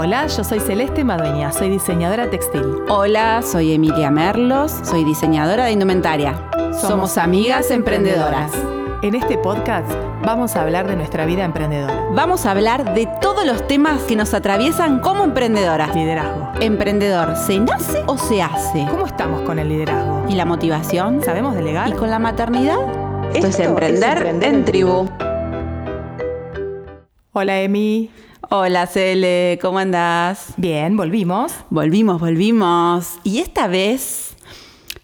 Hola, yo soy Celeste Madueña, soy diseñadora textil. Hola, soy Emilia Merlos, soy diseñadora de indumentaria. Somos, amigas emprendedoras. En este podcast vamos a hablar de nuestra vida emprendedora. Vamos a hablar de todos los temas que nos atraviesan como emprendedoras. Liderazgo. Emprendedor, ¿se nace o se hace? ¿Cómo estamos con el liderazgo? ¿Y la motivación? ¿Sabemos delegar? ¿Y con la maternidad? Esto, es emprender, en tribu. Hola Emi. Hola Cele, ¿cómo andás? Bien, volvimos. Volvimos, volvimos. Y esta vez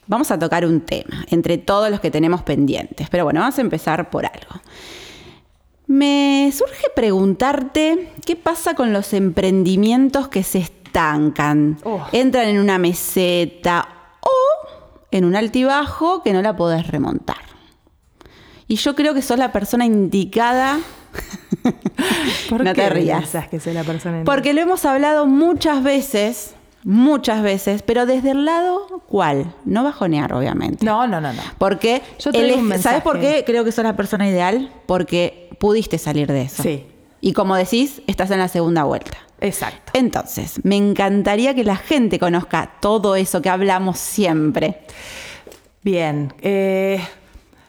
vamos a tocar un tema entre todos los que tenemos pendientes. Pero bueno, vamos a empezar por algo. Me surge preguntarte qué pasa con los emprendimientos que se estancan, Oh. entran en una meseta o en un altibajo que no la podés remontar. Y yo creo que sos la persona indicada. ¿Por no qué te rías. que soy la persona en- Porque lo hemos hablado muchas veces, muchas veces, pero desde el lado, ¿cuál? No bajonear, obviamente. No, no, no, no. Porque, Yo te un ¿sabes por qué creo que sos la persona ideal? Porque pudiste salir de eso. Sí. Y como decís, estás en la segunda vuelta. Exacto. Entonces, me encantaría que la gente conozca todo eso que hablamos siempre. Bien. eh,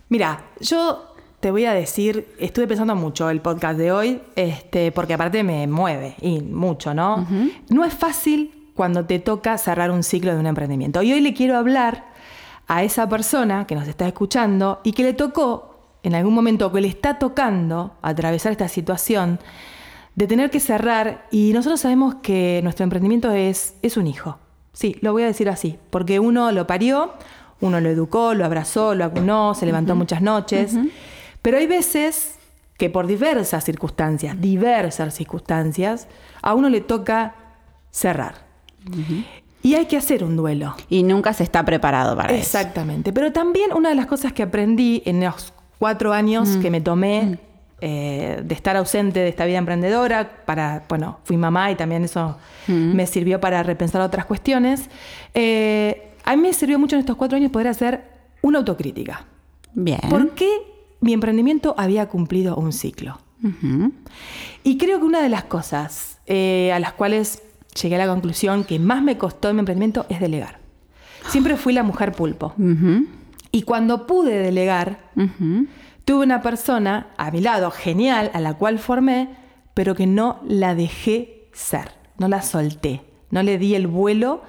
mira, yo te voy a decir, estuve pensando mucho el podcast de hoy, este, porque aparte me mueve y mucho, ¿no? No es fácil cuando te toca cerrar un ciclo de un emprendimiento. Y hoy le quiero hablar a esa persona que nos está escuchando y que le tocó en algún momento, que le está tocando atravesar esta situación de tener que cerrar y nosotros sabemos que nuestro emprendimiento es, es un hijo. Sí, lo voy a decir así, porque uno lo parió, uno lo educó, lo abrazó, lo acunó, se levantó muchas noches, pero hay veces que por diversas circunstancias, diversas circunstancias, a uno le toca cerrar. Y hay que hacer un duelo. Y nunca se está preparado para eso. Exactamente. Pero también una de las cosas que aprendí en los cuatro años Mm. que me tomé eh, de estar ausente de esta vida emprendedora, para, bueno, fui mamá y también eso Mm. me sirvió para repensar otras cuestiones. eh, a mí me sirvió mucho en estos cuatro años poder hacer una autocrítica. Bien. ¿Por qué mi emprendimiento había cumplido un ciclo? Y creo que una de las cosas eh, a las cuales llegué a la conclusión que más me costó en mi emprendimiento es delegar. Siempre fui la mujer pulpo. Y cuando pude delegar, tuve una persona a mi lado genial, a la cual formé, pero que no la dejé ser, no la solté, no le di el vuelo,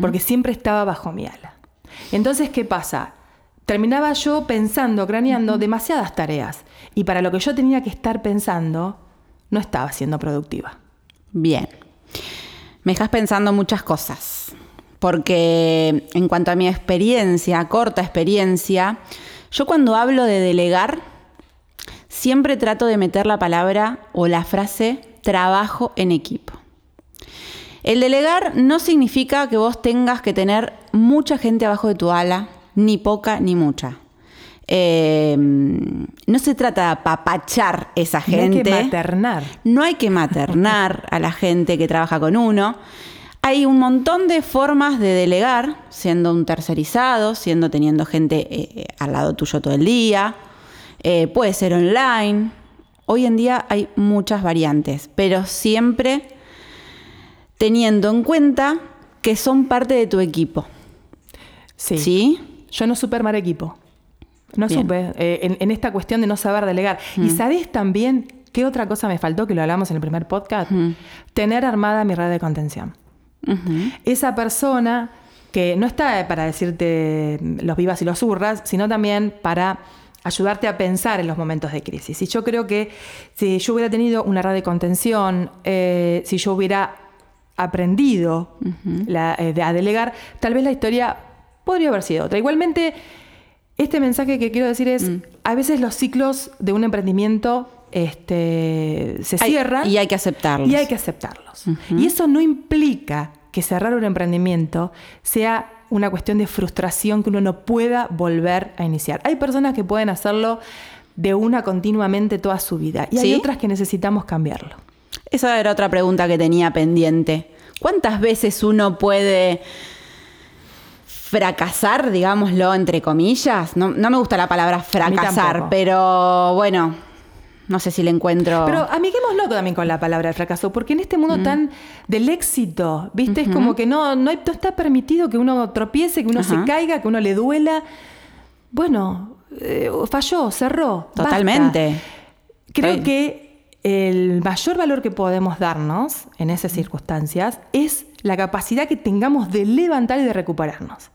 porque siempre estaba bajo mi ala. Entonces, ¿qué pasa? Terminaba yo pensando, craneando demasiadas tareas, y para lo que yo tenía que estar pensando, no estaba siendo productiva. Bien. Me dejas pensando muchas cosas. Porque en cuanto a mi experiencia, corta experiencia, yo cuando hablo de delegar, siempre trato de meter la palabra o la frase trabajo en equipo. El delegar no significa que vos tengas que tener mucha gente abajo de tu ala, ni poca ni mucha. Eh, no se trata de apapachar esa Y hay gente. que maternar. No hay que maternar a la gente que trabaja con uno. Hay un montón de formas de delegar, siendo un tercerizado, siendo teniendo gente eh, al lado tuyo todo el día. Eh, puede ser online. Hoy en día hay muchas variantes, pero siempre teniendo en cuenta que son parte de tu equipo. Sí. ¿Sí? Yo no supe armar equipo. No Bien. supe. eh, en, en esta cuestión de no saber delegar. ¿Y sabés también qué otra cosa me faltó, que lo hablamos en el primer podcast? Tener armada mi red de contención. Esa persona que no está para decirte los vivas y los hurras, sino también para ayudarte a pensar en los momentos de crisis. Y yo creo que si yo hubiera tenido una red de contención, eh, si yo hubiera aprendido la- eh, de- a delegar, tal vez la historia podría haber sido otra. Igualmente, este mensaje que quiero decir es, a veces los ciclos de un emprendimiento este, se Hay- cierran y hay que aceptarlos. y hay que aceptarlos. Y eso no implica que cerrar un emprendimiento sea una cuestión de frustración que uno no pueda volver a iniciar. Hay personas que pueden hacerlo de una continuamente toda su vida y hay otras que necesitamos cambiarlo. Esa era otra pregunta que tenía pendiente. ¿Cuántas veces uno puede fracasar, digámoslo, entre comillas? No, no me gusta la palabra fracasar, pero bueno, No sé si le encuentro. Pero amiguémoslo también con la palabra fracaso, porque en este mundo tan del éxito, ¿viste? Es como que no, no, está permitido que uno tropiece, que uno se caiga, que uno le duela. Bueno, eh, falló, cerró. basta. Totalmente. Creo Estoy- que el mayor valor que podemos darnos en esas circunstancias es la capacidad que tengamos de levantar y de recuperarnos.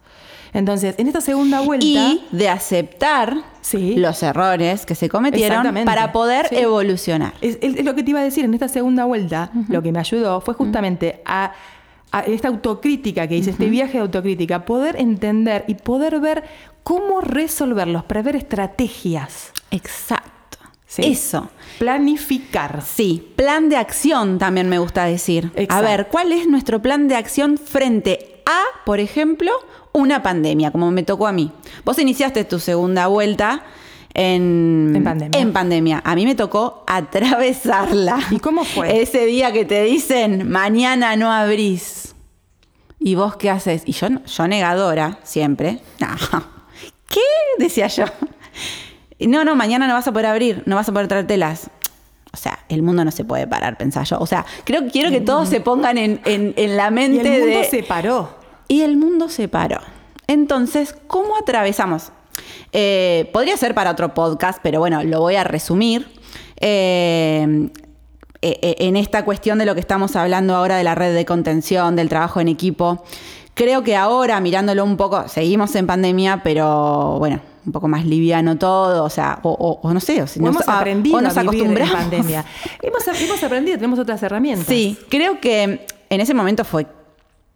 Entonces, en esta segunda vuelta. Y de aceptar Sí. los errores que se cometieron para poder Sí. evolucionar. Es, lo que te iba a decir, en esta segunda vuelta, lo que me ayudó fue justamente a, a esta autocrítica que hice, este viaje de autocrítica, poder entender y poder ver cómo resolverlos, prever estrategias. Exacto. Sí. Eso. Planificar. Sí, plan de acción también me gusta decir. A Exacto. ver, ¿cuál es nuestro plan de acción frente a, por ejemplo, una pandemia, como me tocó a mí? Vos iniciaste tu segunda vuelta en, En pandemia. en pandemia. A mí me tocó atravesarla. ¿Y cómo fue? Ese día que te dicen, mañana no abrís. ¿Y vos qué haces? Y yo, yo negadora, siempre. No. ¿Qué? Decía yo. No, no, mañana no vas a poder abrir, no vas a poder traer telas. O sea, el mundo no se puede parar, pensaba yo. O sea, creo que quiero que todos se pongan en, en- en la Y mente el mundo de. se paró. Y el mundo se paró. Entonces, ¿cómo atravesamos? Eh, podría ser para otro podcast, pero bueno, lo voy a resumir. Eh, eh, en esta cuestión de lo que estamos hablando ahora de la red de contención, del trabajo en equipo, creo que ahora, mirándolo un poco, seguimos en pandemia, pero bueno, un poco más liviano todo, o sea, o, o- o no sé, o, si nos- hemos a- aprendido o nos a vivir en acostumbramos. pandemia. Hemos, hemos aprendido, tenemos otras herramientas. Sí, creo que en ese momento fue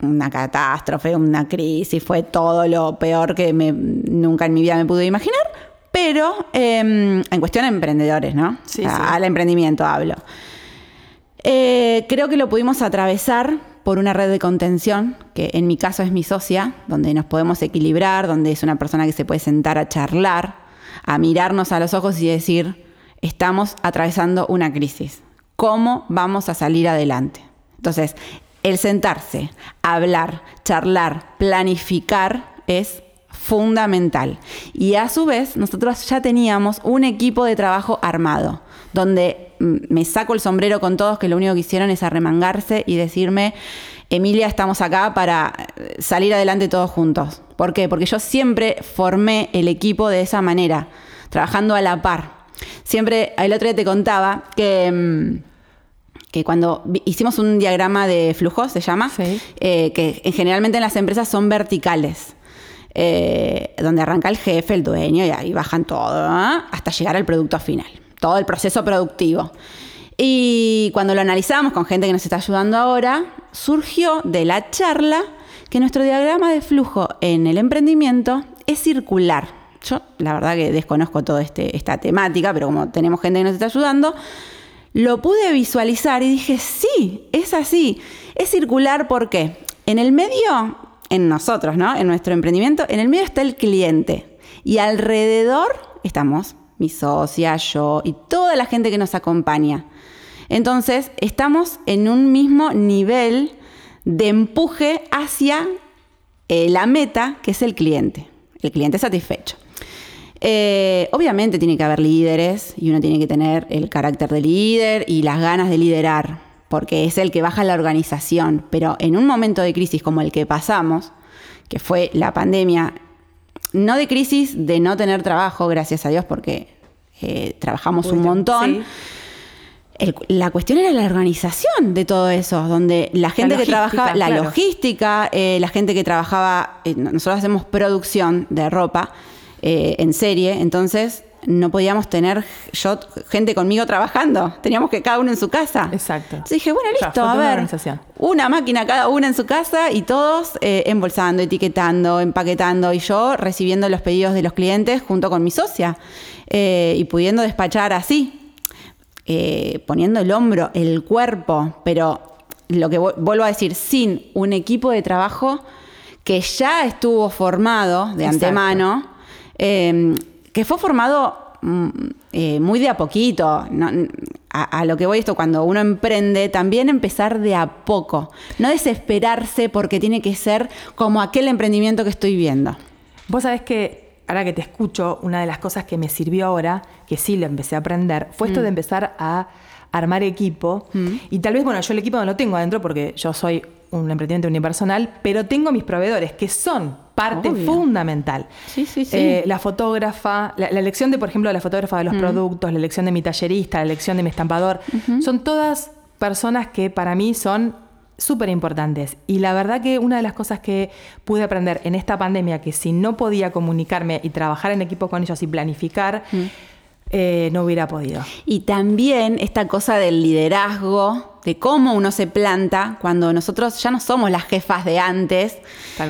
una catástrofe, una crisis, fue todo lo peor que me- nunca en mi vida me pude imaginar, pero eh, en cuestión de emprendedores, ¿no? Sí, A- sí. Al emprendimiento hablo. Eh, creo que lo pudimos atravesar por una red de contención, que en mi caso es mi socia, donde nos podemos equilibrar, donde es una persona que se puede sentar a charlar, a mirarnos a los ojos y decir, estamos atravesando una crisis. ¿Cómo vamos a salir adelante? Entonces, el sentarse, hablar, charlar, planificar es fundamental. Y a su vez, nosotros ya teníamos un equipo de trabajo armado, donde mm, me saco el sombrero con todos que lo único que hicieron es arremangarse y decirme, Emilia, estamos acá para eh, salir adelante todos juntos. ¿Por qué? Porque yo siempre formé el equipo de esa manera, trabajando a la par. Siempre, el otro día te contaba que... que cuando hicimos un diagrama de flujo, se llama, Sí. eh, que en- generalmente en las empresas son verticales, eh, donde arranca el jefe, el dueño, y ahí bajan todo, ¿ah? hasta llegar al producto final, todo el proceso productivo. Y cuando lo analizamos con gente que nos está ayudando ahora, surgió de la charla que nuestro diagrama de flujo en el emprendimiento es circular. Yo, la verdad que desconozco toda este, esta temática, pero como tenemos gente que nos está ayudando, lo pude visualizar y dije, sí, es así. Es circular porque en el medio, en nosotros, ¿no? En nuestro emprendimiento, en el medio está el cliente. Y alrededor estamos mi socia, yo y toda la gente que nos acompaña. Entonces, estamos en un mismo nivel de empuje hacia eh, la meta, que es el cliente, el cliente satisfecho. Eh, obviamente tiene que haber líderes y uno tiene que tener el carácter de líder y las ganas de liderar, porque es el que baja la organización. Pero en un momento de crisis como el que pasamos, que fue la pandemia, no de crisis de no tener trabajo, gracias a Dios, porque eh, trabajamos un montón. sí. El- la cuestión era la organización de todo eso, donde la gente que logística, trabaja, la claro. logística, eh, la gente que trabajaba, eh, nosotros hacemos producción de ropa eh, en serie, entonces no podíamos tener yo gente conmigo trabajando, teníamos que cada uno en su casa. Exacto. Entonces dije, bueno, O sea, listo, a una ver, una máquina cada una en su casa y todos eh, embolsando, etiquetando, empaquetando y yo recibiendo los pedidos de los clientes junto con mi socia eh, y pudiendo despachar así eh, poniendo el hombro, el cuerpo, pero lo que vu- vuelvo a decir, sin un equipo de trabajo que ya estuvo formado de Exacto. antemano, eh, que fue formado mm, eh, muy de a poquito. no- a, a lo que voy esto, cuando uno emprende, también empezar de a poco, no desesperarse porque tiene que ser como aquel emprendimiento que estoy viendo. Vos sabés que ahora que te escucho, una de las cosas que me sirvió ahora, que sí lo empecé a aprender, fue esto de empezar a armar equipo. Y tal vez, bueno, yo el equipo no lo tengo adentro porque yo soy un emprendimiento unipersonal, pero tengo mis proveedores que son parte Obvio. fundamental. Sí, sí, sí. Eh, la fotógrafa, la, la elección de, por ejemplo, la fotógrafa de los productos, la elección de mi tallerista, la elección de mi estampador, son todas personas que para mí son súper importantes. Y la verdad que una de las cosas que pude aprender en esta pandemia, que si no podía comunicarme y trabajar en equipo con ellos y planificar, eh, no hubiera podido. Y también esta cosa del liderazgo, de cómo uno se planta cuando nosotros ya no somos las jefas de antes.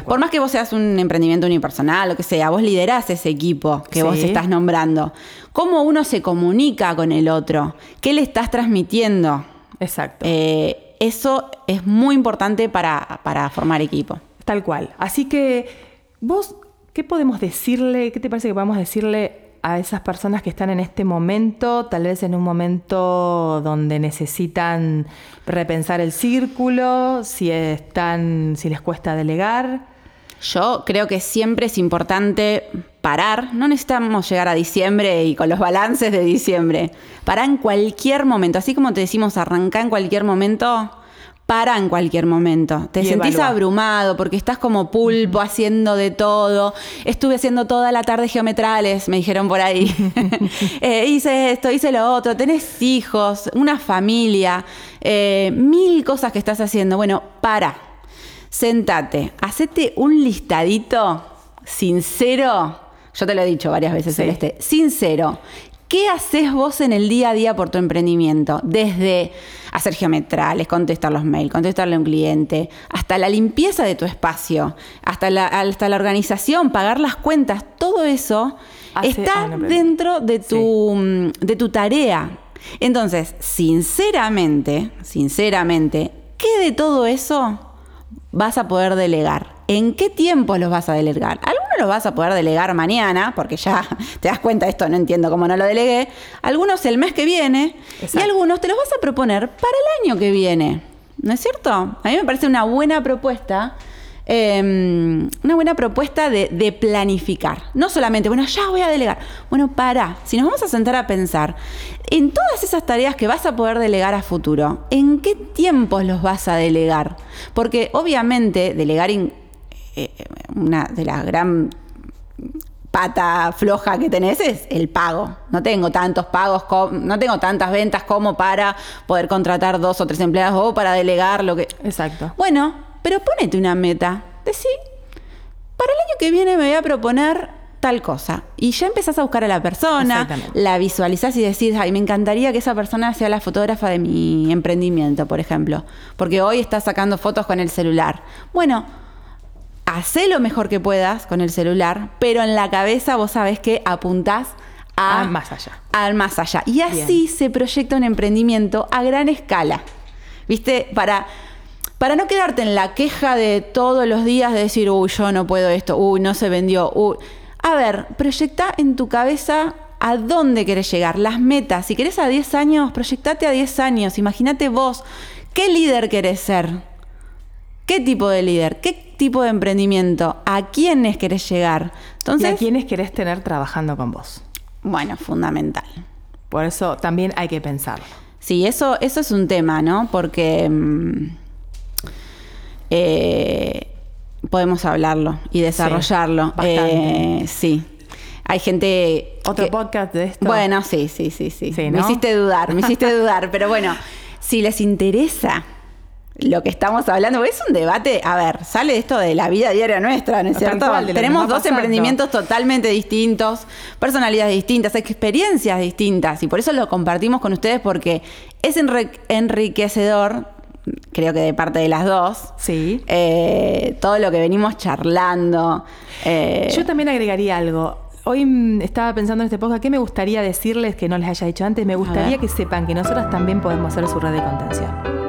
Por más que vos seas un emprendimiento unipersonal, lo que sea, vos liderás ese equipo que vos estás nombrando. Cómo uno se comunica con el otro, qué le estás transmitiendo. Exacto. Eh, eso es muy importante para, para formar equipo. Tal cual. Así que, vos, ¿qué podemos decirle? ¿Qué te parece que podemos decirle a esas personas que están en este momento, tal vez en un momento donde necesitan repensar el círculo, si están, si les cuesta delegar? Yo creo que siempre es importante parar. No necesitamos llegar a diciembre y con los balances de diciembre. Para en cualquier momento. Así como te decimos arrancar en cualquier momento, para en cualquier momento. Te Y sentís evalúa. abrumado porque estás como pulpo haciendo de todo. Estuve haciendo toda la tarde geometrales, me dijeron por ahí. Eh, hice esto, hice lo otro. Tenés hijos, una familia, eh, mil cosas que estás haciendo. Bueno, para. Sentate, hacete un listadito sincero. Yo te lo he dicho varias veces, Sí. Celeste. Sincero. ¿Qué haces vos en el día a día por tu emprendimiento? Desde hacer geometrales, contestar los mails, contestarle a un cliente, hasta la limpieza de tu espacio, hasta la, hasta la organización, pagar las cuentas, todo eso Hace- está dentro de tu, mm, de tu tarea. Entonces, sinceramente, sinceramente, ¿qué de todo eso vas a poder delegar? ¿En qué tiempo los vas a delegar? Algunos los vas a poder delegar mañana, porque ya te das cuenta de esto, no entiendo cómo no lo delegué. Algunos el mes que viene y algunos te los vas a proponer para el año que viene. ¿No es cierto? A mí me parece una buena propuesta. eh, una buena propuesta de, de planificar. No solamente, bueno, ya voy a delegar. Bueno, para. Si nos vamos a sentar a pensar en todas esas tareas que vas a poder delegar a futuro, ¿en qué tiempos los vas a delegar? Porque obviamente delegar in- eh, una de las gran pata floja que tenés es el pago. No tengo tantos pagos, no tengo tantas ventas como para poder contratar dos o tres empleados o para delegar lo que... Exacto. Bueno, pero ponete una meta. Decí, para el año que viene me voy a proponer tal cosa. Y ya empezás a buscar a la persona, la visualizás y decís, ay, me encantaría que esa persona sea la fotógrafa de mi emprendimiento, por ejemplo. Porque hoy está sacando fotos con el celular. Bueno, hacé lo mejor que puedas con el celular, pero en la cabeza vos sabés que apuntás a, Ah, más allá. al más allá. Y así Bien. se proyecta un emprendimiento a gran escala. ¿Viste? Para, para no quedarte en la queja de todos los días de decir, uy, yo no puedo esto, uy, no se vendió, uy. A ver, proyecta en tu cabeza a dónde querés llegar, las metas. Si querés a 10 años, proyectate a 10 años. Imagínate vos, ¿qué líder querés ser? ¿Qué tipo de líder? ¿Qué tipo de emprendimiento? ¿A quiénes querés llegar? ¿Y Entonces, a quiénes querés tener trabajando con vos? bueno, fundamental. Por eso también hay que pensarlo. Sí, eso, eso es un tema, ¿no? Porque mm, eh, podemos hablarlo y desarrollarlo. bastante. Eh, sí. Hay gente. Otro que- podcast de esto. Bueno, sí, sí, sí, sí. Sí, Me hiciste dudar, me hiciste dudar. Pero bueno, si les interesa lo que estamos hablando, es un debate, a ver, sale esto de la vida diaria nuestra, ¿no es cierto? cual, Tenemos dos pasando. emprendimientos totalmente distintos, personalidades distintas, experiencias distintas, y por eso lo compartimos con ustedes porque es enri- enriquecedor, creo que de parte de las dos, Sí. eh, todo lo que venimos charlando. eh, Yo también agregaría algo. Hoy mm, estaba pensando en este podcast, ¿qué me gustaría decirles que no les haya dicho antes? Me gustaría que sepan que nosotros también podemos ser su red de contención.